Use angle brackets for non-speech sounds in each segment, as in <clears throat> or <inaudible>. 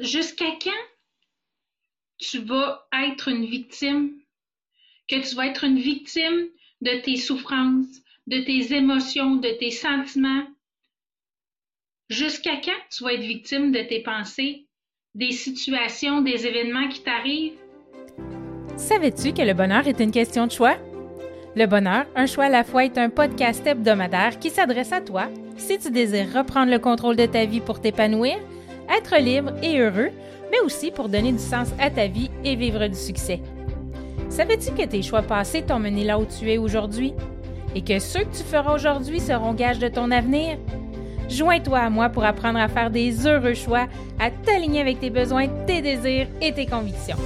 jusqu'à quand tu vas être une victime, que tu vas être une victime de tes souffrances, de tes émotions, de tes sentiments, jusqu'à quand tu vas être victime de tes pensées, des situations, des événements qui t'arrivent? Savais-tu que le bonheur est une question de choix? Le bonheur, un choix à la fois est un podcast hebdomadaire qui s'adresse à toi si tu désires reprendre le contrôle de ta vie pour t'épanouir, être libre et heureux, mais aussi pour donner du sens à ta vie et vivre du succès. Savais-tu que tes choix passés t'ont mené là où tu es aujourd'hui? Et que ceux que tu feras aujourd'hui seront gages de ton avenir? Joins-toi à moi pour apprendre à faire des heureux choix, à t'aligner avec tes besoins, tes désirs et tes convictions.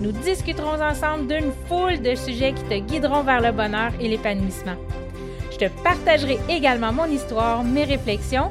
Nous discuterons ensemble d'une foule de sujets qui te guideront vers le bonheur et l'épanouissement. Je te partagerai également mon histoire, mes réflexions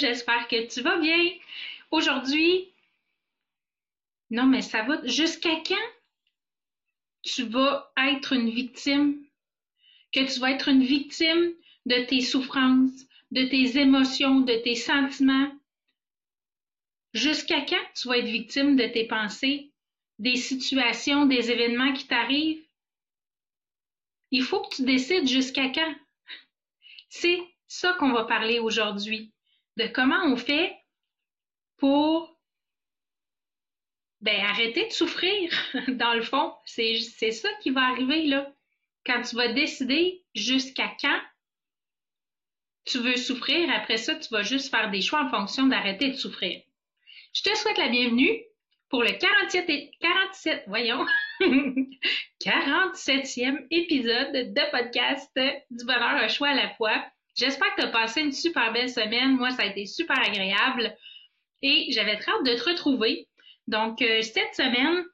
J'espère que tu vas bien. Aujourd'hui, non mais ça va, jusqu'à quand tu vas être une victime, que tu vas être une victime de tes souffrances, de tes émotions, de tes sentiments? Jusqu'à quand tu vas être victime de tes pensées, des situations, des événements qui t'arrivent? Il faut que tu décides jusqu'à quand. C'est ça qu'on va parler aujourd'hui, de comment on fait pour ben, arrêter de souffrir, <laughs> dans le fond. C'est ça qui va arriver là. Quand tu vas décider jusqu'à quand tu veux souffrir, après ça, tu vas juste faire des choix en fonction d'arrêter de souffrir. Je te souhaite la bienvenue pour le 47, et, 47 voyons, <laughs> 47e épisode de podcast du bonheur un choix à la fois. J'espère que tu as passé une super belle semaine. Moi, ça a été super agréable et j'avais très hâte de te retrouver. Donc, euh, cette semaine,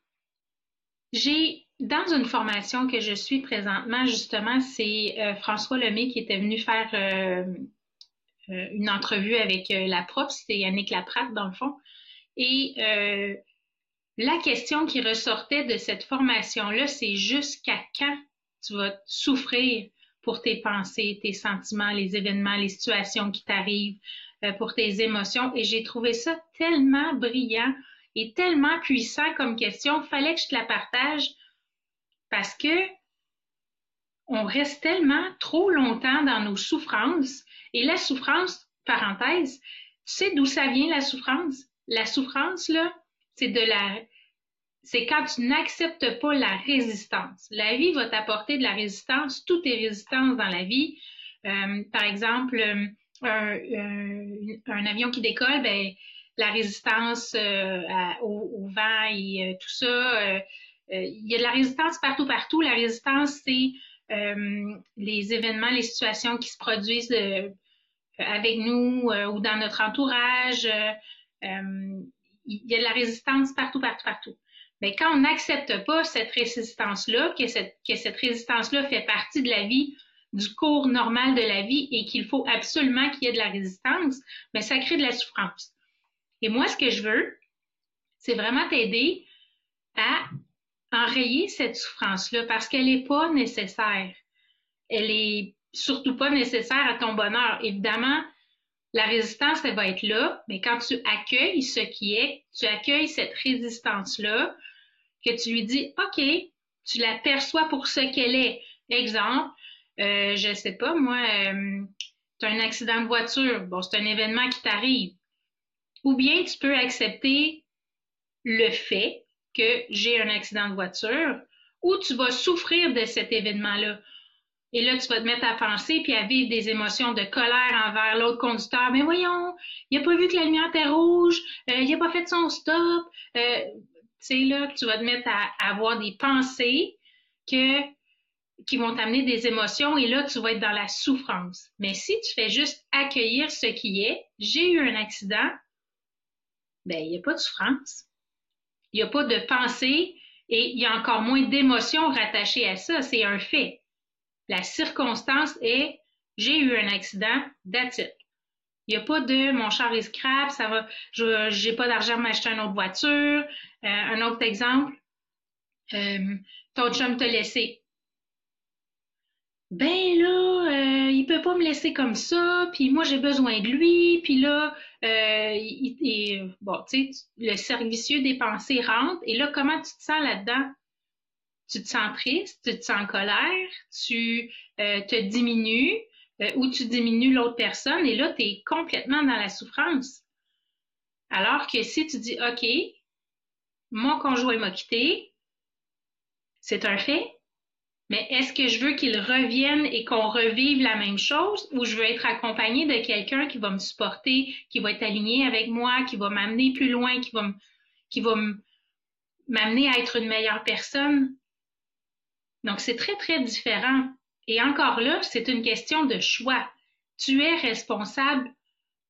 j'ai dans une formation que je suis présentement, justement, c'est euh, François Lemay qui était venu faire euh, une entrevue avec la prof, c'était Yannick Laprate dans le fond. Et la question qui ressortait de cette formation-là, c'est jusqu'à quand tu vas souffrir? Pour tes pensées, tes sentiments, les événements, les situations qui t'arrivent, pour tes émotions. Et j'ai trouvé ça tellement brillant et tellement puissant comme question. Fallait que je te la partage parce que on reste tellement trop longtemps dans nos souffrances. Et la souffrance, parenthèse, sais d'où ça vient la souffrance? La souffrance, là, c'est de la, c'est quand tu n'acceptes pas la résistance. La vie va t'apporter de la résistance, tout est résistance dans la vie. Euh, par exemple, un, un, avion qui décolle, ben, la résistance euh, au, vent et euh, tout ça, euh, il y a de la résistance partout, partout. La résistance, c'est euh, les événements, les situations qui se produisent euh, avec nous ou dans notre entourage. il y a de la résistance partout, partout, partout. Mais quand on n'accepte pas cette résistance-là, que cette, que cette résistance-là fait partie de la vie, du cours normal de la vie et qu'il faut absolument qu'il y ait de la résistance, mais ça crée de la souffrance. Et moi, ce que je veux, c'est vraiment t'aider à enrayer cette souffrance-là parce qu'elle n'est pas nécessaire. Elle est surtout pas nécessaire à ton bonheur. Évidemment, la résistance, elle va être là, mais quand tu accueilles ce qui est, tu accueilles cette résistance-là, que tu lui dis, OK, tu la perçois pour ce qu'elle est. Exemple, euh, je sais pas, moi, euh, tu as un accident de voiture, bon, c'est un événement qui t'arrive. Ou bien tu peux accepter le fait que j'ai un accident de voiture ou tu vas souffrir de cet événement-là. Et là, tu vas te mettre à penser puis à vivre des émotions de colère envers l'autre conducteur. Mais voyons, il n'a pas vu que la lumière était rouge, euh, il n'a pas fait son stop. Euh, sais, là, tu vas te mettre à, avoir des pensées qui vont t'amener des émotions et là, tu vas être dans la souffrance. Mais si tu fais juste accueillir ce qui est, j'ai eu un accident, ben, il n'y a pas de souffrance. Il n'y a pas de pensée et il y a encore moins d'émotions rattachées à ça. C'est un fait. La circonstance est j'ai eu un accident, that's. Il n'y a pas de mon char est scrap, ça va, je n'ai pas d'argent pour m'acheter une autre voiture. Euh, un autre exemple, euh, ton chum t'a laissé. Ben là, euh, il peut pas me laisser comme ça, puis moi j'ai besoin de lui, puis là, euh, il, bon, tu sais, le servicieux des pensées rentre, et là, comment tu te sens là-dedans? Tu te sens triste, tu te sens en colère, tu euh, te diminues, euh, ou tu diminues l'autre personne, et là, tu es complètement dans la souffrance. Alors que si tu dis, OK, mon conjoint m'a quitté, c'est un fait, mais est-ce que je veux qu'il revienne et qu'on revive la même chose ou je veux être accompagné de quelqu'un qui va me supporter, qui va être aligné avec moi, qui va m'amener plus loin, qui va qui va m'amener à être une meilleure personne? Donc, c'est très, très différent. Et encore là, c'est une question de choix. Tu es responsable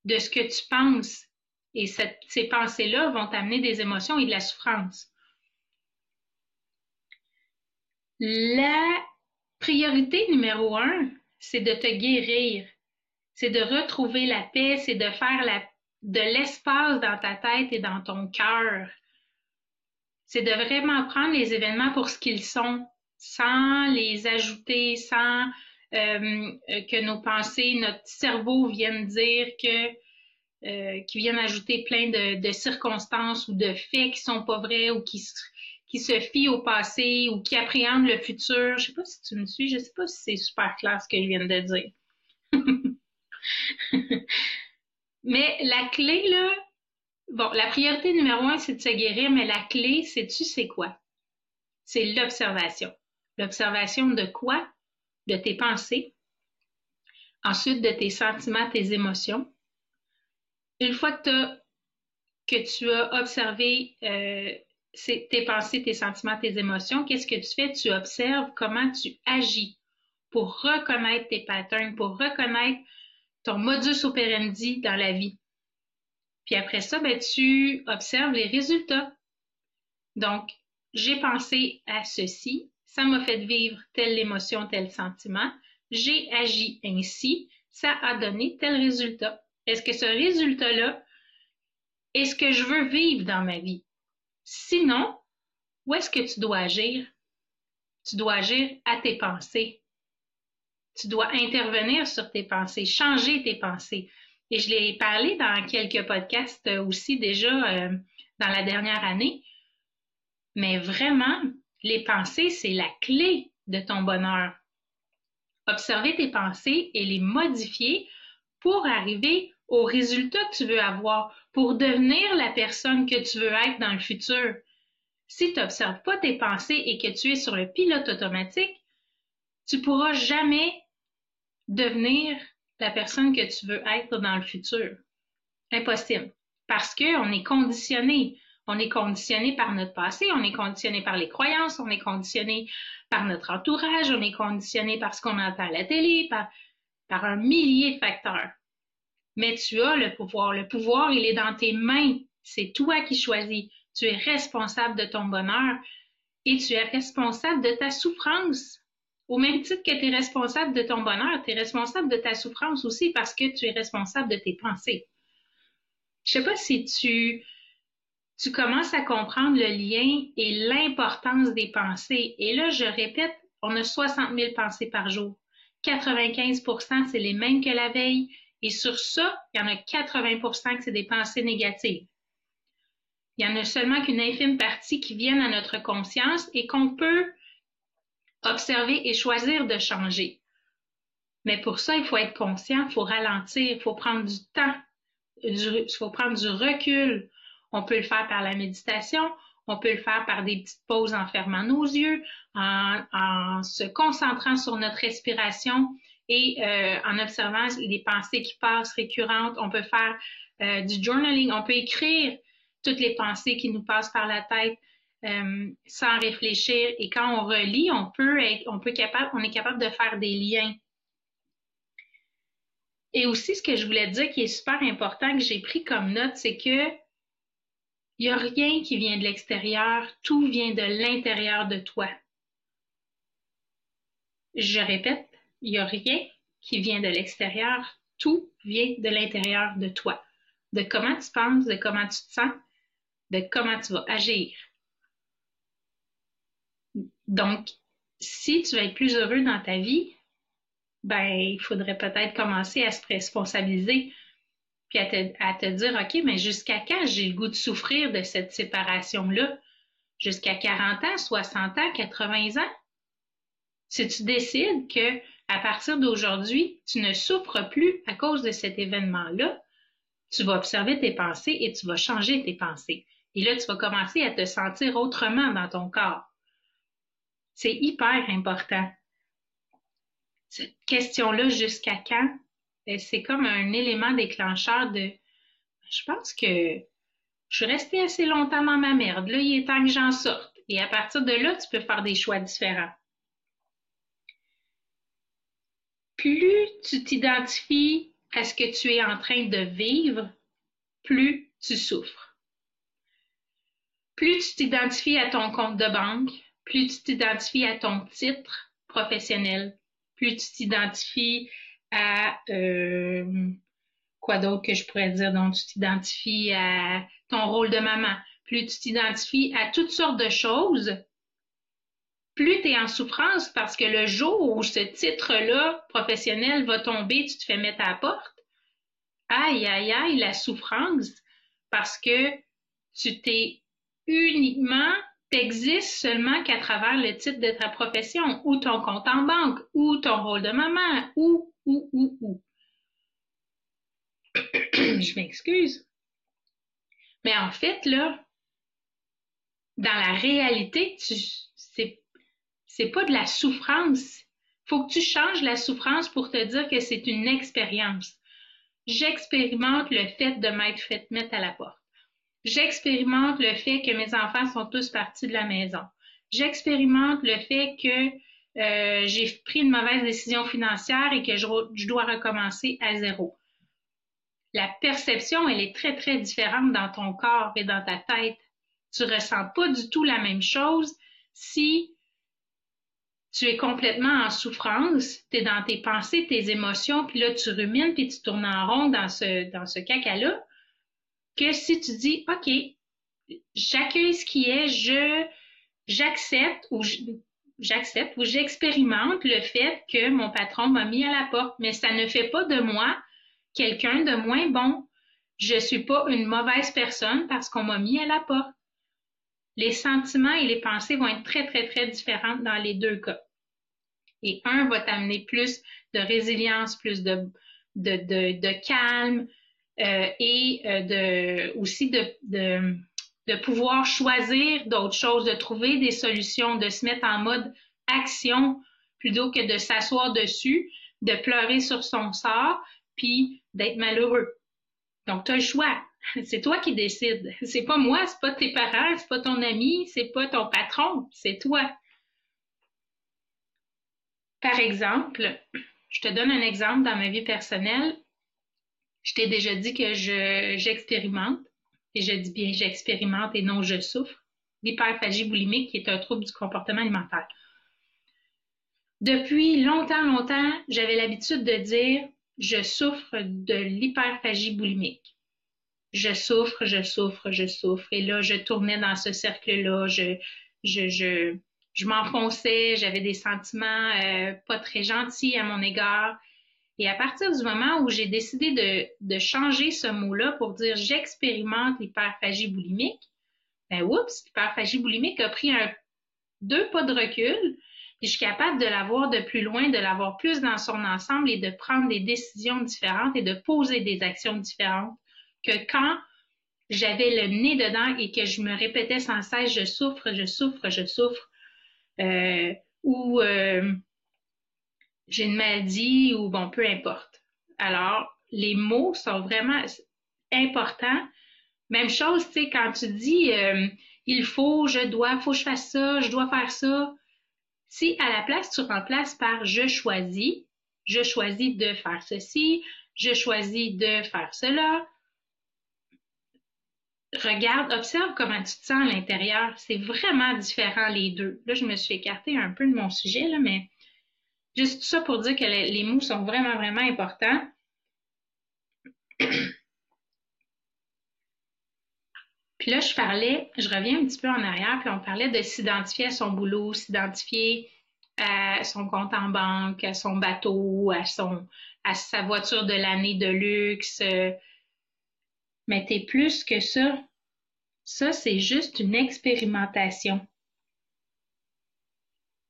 de ce que tu penses. Et ces pensées-là vont t'amener des émotions et de la souffrance. La priorité numéro un, c'est de te guérir, c'est de retrouver la paix, c'est de faire de l'espace dans ta tête et dans ton cœur. C'est de vraiment prendre les événements pour ce qu'ils sont, sans les ajouter, sans euh, que nos pensées, notre cerveau viennent dire que euh, qui viennent ajouter plein de, circonstances ou de faits qui sont pas vrais ou qui, se fie au passé ou qui appréhende le futur. Je sais pas si tu me suis, je sais pas si c'est super clair ce que je viens de dire. <laughs> mais la clé, là, bon, la priorité numéro un, c'est de se guérir, mais la clé, sais-tu, c'est quoi? C'est l'observation. L'observation de quoi? De tes pensées. Ensuite, de tes sentiments, tes émotions. Une fois que, tu as observé euh, tes pensées, tes sentiments, tes émotions, qu'est-ce que tu fais? Tu observes comment tu agis pour reconnaître tes patterns, pour reconnaître ton modus operandi dans la vie. Puis après ça, ben, tu observes les résultats. Donc, j'ai pensé à ceci, ça m'a fait vivre telle émotion, tel sentiment, j'ai agi ainsi, ça a donné tel résultat. Est-ce que ce résultat-là est ce que je veux vivre dans ma vie? Sinon, où est-ce que tu dois agir? Tu dois agir à tes pensées. Tu dois intervenir sur tes pensées, changer tes pensées. Et je l'ai parlé dans quelques podcasts aussi déjà euh, dans la dernière année. Mais vraiment, les pensées, c'est la clé de ton bonheur. Observer tes pensées et les modifier pour arriver au résultat que tu veux avoir pour devenir la personne que tu veux être dans le futur. Si tu n'observes pas tes pensées et que tu es sur le pilote automatique, tu pourras jamais devenir la personne que tu veux être dans le futur. Impossible. Parce qu'on est conditionné. On est conditionné par notre passé, on est conditionné par les croyances, on est conditionné par notre entourage, on est conditionné par ce qu'on entend à la télé, par, un millier de facteurs mais tu as le pouvoir. Le pouvoir, il est dans tes mains. C'est toi qui choisis. Tu es responsable de ton bonheur et tu es responsable de ta souffrance. Au même titre que tu es responsable de ton bonheur, tu es responsable de ta souffrance aussi parce que tu es responsable de tes pensées. Je sais pas si tu, tu commences à comprendre le lien et l'importance des pensées. Et là, je répète, on a 60 000 pensées par jour. 95% c'est les mêmes que la veille. Et sur ça, il y en a 80% que c'est des pensées négatives. Il y en a seulement qu'une infime partie qui viennent à notre conscience et qu'on peut observer et choisir de changer. Mais pour ça, il faut être conscient, il faut ralentir, il faut prendre du temps, il faut prendre du recul. On peut le faire par la méditation, on peut le faire par des petites pauses en fermant nos yeux, en, se concentrant sur notre respiration et euh, en observant les pensées qui passent récurrentes, on peut faire euh, du journaling, on peut écrire toutes les pensées qui nous passent par la tête. euh, sans réfléchir. Et quand on relit, on peut être, capable, on est capable de faire des liens. Et aussi, ce que je voulais dire qui est super important que j'ai pris comme note, c'est que il n'y a rien qui vient de l'extérieur, tout vient de l'intérieur de toi. Je répète, il n'y a rien qui vient de l'extérieur, tout vient de l'intérieur de toi. De comment tu penses, de comment tu te sens, de comment tu vas agir. Donc, si tu veux être plus heureux dans ta vie, ben, il faudrait peut-être commencer à se responsabiliser puis à te, dire, OK, mais jusqu'à quand j'ai le goût de souffrir de cette séparation-là? Jusqu'à 40 ans, 60 ans, 80 ans? Si tu décides que à partir d'aujourd'hui, tu ne souffres plus à cause de cet événement-là, tu vas observer tes pensées et tu vas changer tes pensées. Et là, tu vas commencer à te sentir autrement dans ton corps. C'est hyper important. Cette question-là, jusqu'à quand? Ben, c'est comme un élément déclencheur de je pense que je suis restée assez longtemps dans ma merde. Là, il est temps que j'en sorte. Et à partir de là, tu peux faire des choix différents. Plus tu t'identifies à ce que tu es en train de vivre, plus tu souffres. Plus tu t'identifies à ton compte de banque, plus tu t'identifies à ton titre professionnel, plus tu t'identifies à euh, quoi d'autre que je pourrais dire, donc tu t'identifies à ton rôle de maman, plus tu t'identifies à toutes sortes de choses, plus tu es en souffrance parce que le jour où ce titre-là professionnel va tomber, tu te fais mettre à la porte. Aïe, aïe, aïe, la souffrance parce que tu t'es uniquement t'existes seulement qu'à travers le titre de ta profession, ou ton compte en banque, ou ton rôle de maman, ou, ou, ou, ou. Je m'excuse. Mais en fait, là, dans la réalité, tu, c'est, pas de la souffrance. Faut que tu changes la souffrance pour te dire que c'est une expérience. J'expérimente le fait de m'être fait mettre à la porte. J'expérimente le fait que mes enfants sont tous partis de la maison. J'expérimente le fait que euh, j'ai pris une mauvaise décision financière et que je, dois recommencer à zéro. La perception, elle est très, très différente dans ton corps et dans ta tête. Tu ressens pas du tout la même chose si tu es complètement en souffrance, tu es dans tes pensées, tes émotions, puis là, tu rumines, puis tu tournes en rond dans ce, dans ce caca-là que si tu dis, OK, j'accueille ce qui est, je, j'accepte ou j'accepte ou j'expérimente le fait que mon patron m'a mis à la porte, mais ça ne fait pas de moi quelqu'un de moins bon. Je suis pas une mauvaise personne parce qu'on m'a mis à la porte. Les sentiments et les pensées vont être très, très, très différentes dans les deux cas. Et un va t'amener plus de résilience, plus de, de, de, calme, euh, et euh, de, aussi de, de, pouvoir choisir d'autres choses, de trouver des solutions, de se mettre en mode action plutôt que de s'asseoir dessus, de pleurer sur son sort, puis d'être malheureux. Donc, tu le choix. <laughs> C'est toi qui décides. <laughs> C'est pas moi, c'est pas tes parents, c'est pas ton ami, c'est pas ton patron, c'est toi. Par exemple, <clears throat> je te donne un exemple dans ma vie personnelle. Je t'ai déjà dit que je, j'expérimente, et je dis bien j'expérimente et non je souffre, l'hyperphagie boulimique qui est un trouble du comportement alimentaire. Depuis longtemps, longtemps, j'avais l'habitude de dire je souffre de l'hyperphagie boulimique. Je souffre, je souffre, je souffre. Et là, je tournais dans ce cercle-là, je, je, je, je m'enfonçais, j'avais des sentiments euh, pas très gentils à mon égard. Et à partir du moment où j'ai décidé de, de, changer ce mot-là pour dire j'expérimente l'hyperphagie boulimique, ben oups, l'hyperphagie boulimique a pris un, deux pas de recul, et je suis capable de la voir de plus loin, de la voir plus dans son ensemble et de prendre des décisions différentes et de poser des actions différentes que quand j'avais le nez dedans et que je me répétais sans cesse je souffre, je souffre, je souffre, euh, ou euh, j'ai une maladie ou bon, peu importe. Alors, les mots sont vraiment importants. Même chose, tu sais, quand tu dis euh, il faut, je dois, faut que je fasse ça, je dois faire ça. Si à la place, tu remplaces par je choisis, je choisis de faire ceci, je choisis de faire cela, regarde, observe comment tu te sens à l'intérieur. C'est vraiment différent les deux. Là, je me suis écartée un peu de mon sujet, là, mais juste ça pour dire que les, mots sont vraiment, vraiment importants. <clears throat> Puis là, je parlais, je reviens un petit peu en arrière, puis on parlait de s'identifier à son boulot, s'identifier à son compte en banque, à son bateau, à à sa voiture de l'année de luxe. Mais t'es plus que ça. Ça, c'est juste une expérimentation.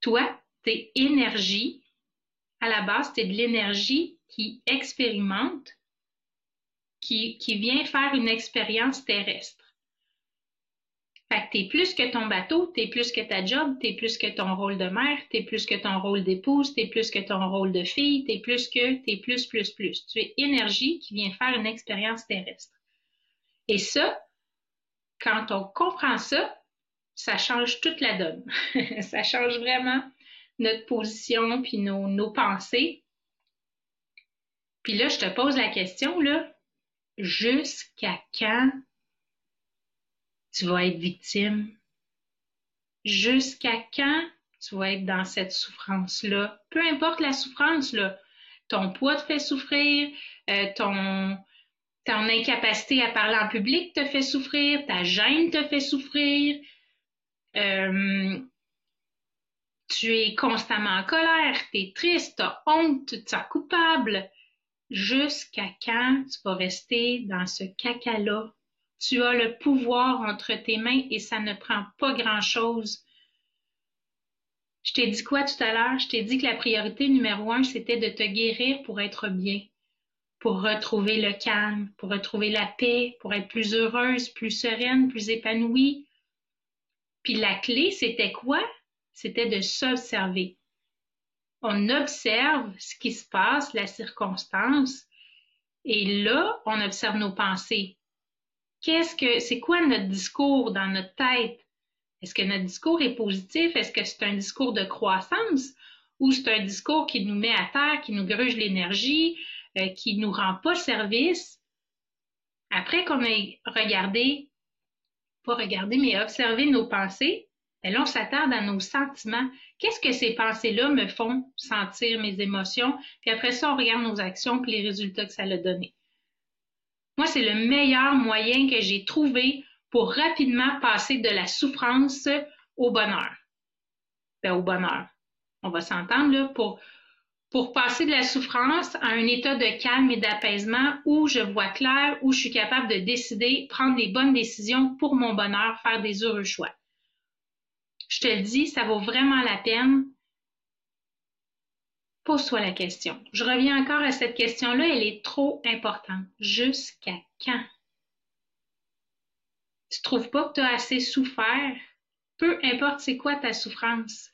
Toi, t'es énergie. À la base, t'es de l'énergie qui expérimente, qui, vient faire une expérience terrestre. Fait que t'es plus que ton bateau, t'es plus que ta job, t'es plus que ton rôle de mère, t'es plus que ton rôle d'épouse, t'es plus que ton rôle de fille, t'es plus que, t'es plus, plus, plus. Tu es énergie qui vient faire une expérience terrestre. Et ça, quand on comprend ça, ça change toute la donne. <laughs> ça change vraiment notre position puis nos, nos pensées. Puis là, je te pose la question, là, jusqu'à quand tu vas être victime? Jusqu'à quand tu vas être dans cette souffrance-là? Peu importe la souffrance, là. Ton poids te fait souffrir, euh, ton, ton incapacité à parler en public te fait souffrir, ta gêne te fait souffrir, euh, tu es constamment en colère, tu es triste, tu as honte, tu te coupable. Jusqu'à quand tu vas rester dans ce caca-là? Tu as le pouvoir entre tes mains et ça ne prend pas grand-chose. Je t'ai dit quoi tout à l'heure? Je t'ai dit que la priorité numéro un, c'était de te guérir pour être bien, pour retrouver le calme, pour retrouver la paix, pour être plus heureuse, plus sereine, plus épanouie. Puis la clé, c'était quoi? C'était de s'observer. On observe ce qui se passe, la circonstance, et là, on observe nos pensées qu'est-ce que c'est quoi notre discours dans notre tête? Est-ce que notre discours est positif? Est-ce que c'est un discours de croissance? Ou c'est un discours qui nous met à terre, qui nous gruge l'énergie, euh, qui nous rend pas service? Après qu'on ait regardé, pas regardé, mais observé nos pensées, ben là, on s'attarde à nos sentiments. Qu'est-ce que ces pensées-là me font sentir mes émotions? Puis après ça, on regarde nos actions et les résultats que ça a donné. Moi, c'est le meilleur moyen que j'ai trouvé pour rapidement passer de la souffrance au bonheur. Ben, au bonheur. On va s'entendre là pour pour passer de la souffrance à un état de calme et d'apaisement où je vois clair, où je suis capable de décider, prendre des bonnes décisions pour mon bonheur, faire des heureux choix. Je te le dis, ça vaut vraiment la peine Pose-toi la question. Je reviens encore à cette question-là, elle est trop importante. Jusqu'à quand? Tu trouves pas que tu as assez souffert? Peu importe c'est quoi ta souffrance.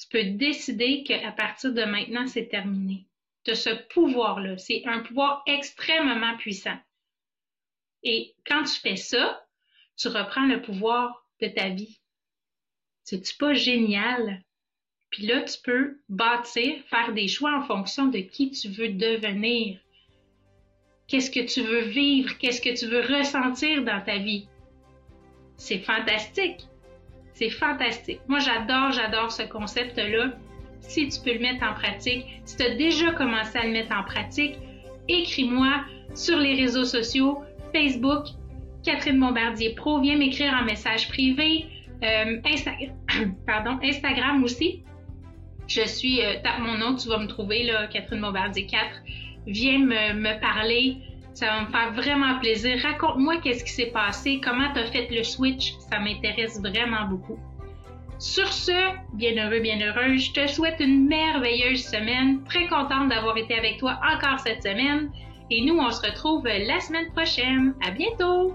Tu peux décider qu'à partir de maintenant, c'est terminé. Tu as ce pouvoir-là. C'est un pouvoir extrêmement puissant. Et quand tu fais ça, tu reprends le pouvoir de ta vie. C'est-tu pas génial? Puis là, tu peux bâtir, faire des choix en fonction de qui tu veux devenir. Qu'est-ce que tu veux vivre? Qu'est-ce que tu veux ressentir dans ta vie? C'est fantastique. C'est fantastique. Moi, j'adore, j'adore ce concept-là. Si tu peux le mettre en pratique, si tu as déjà commencé à le mettre en pratique, écris-moi sur les réseaux sociaux, Facebook, Catherine Bombardier Pro, viens m'écrire en message privé, euh, <coughs> pardon, Instagram aussi. Je suis, euh, tape mon nom, tu vas me trouver, là, Catherine Bombardier 4. Viens me, me parler. Ça va me faire vraiment plaisir. Raconte-moi qu'est-ce qui s'est passé, comment tu as fait le switch. Ça m'intéresse vraiment beaucoup. Sur ce, bien heureux, bien heureuse, je te souhaite une merveilleuse semaine. Très contente d'avoir été avec toi encore cette semaine. Et nous, on se retrouve la semaine prochaine. À bientôt!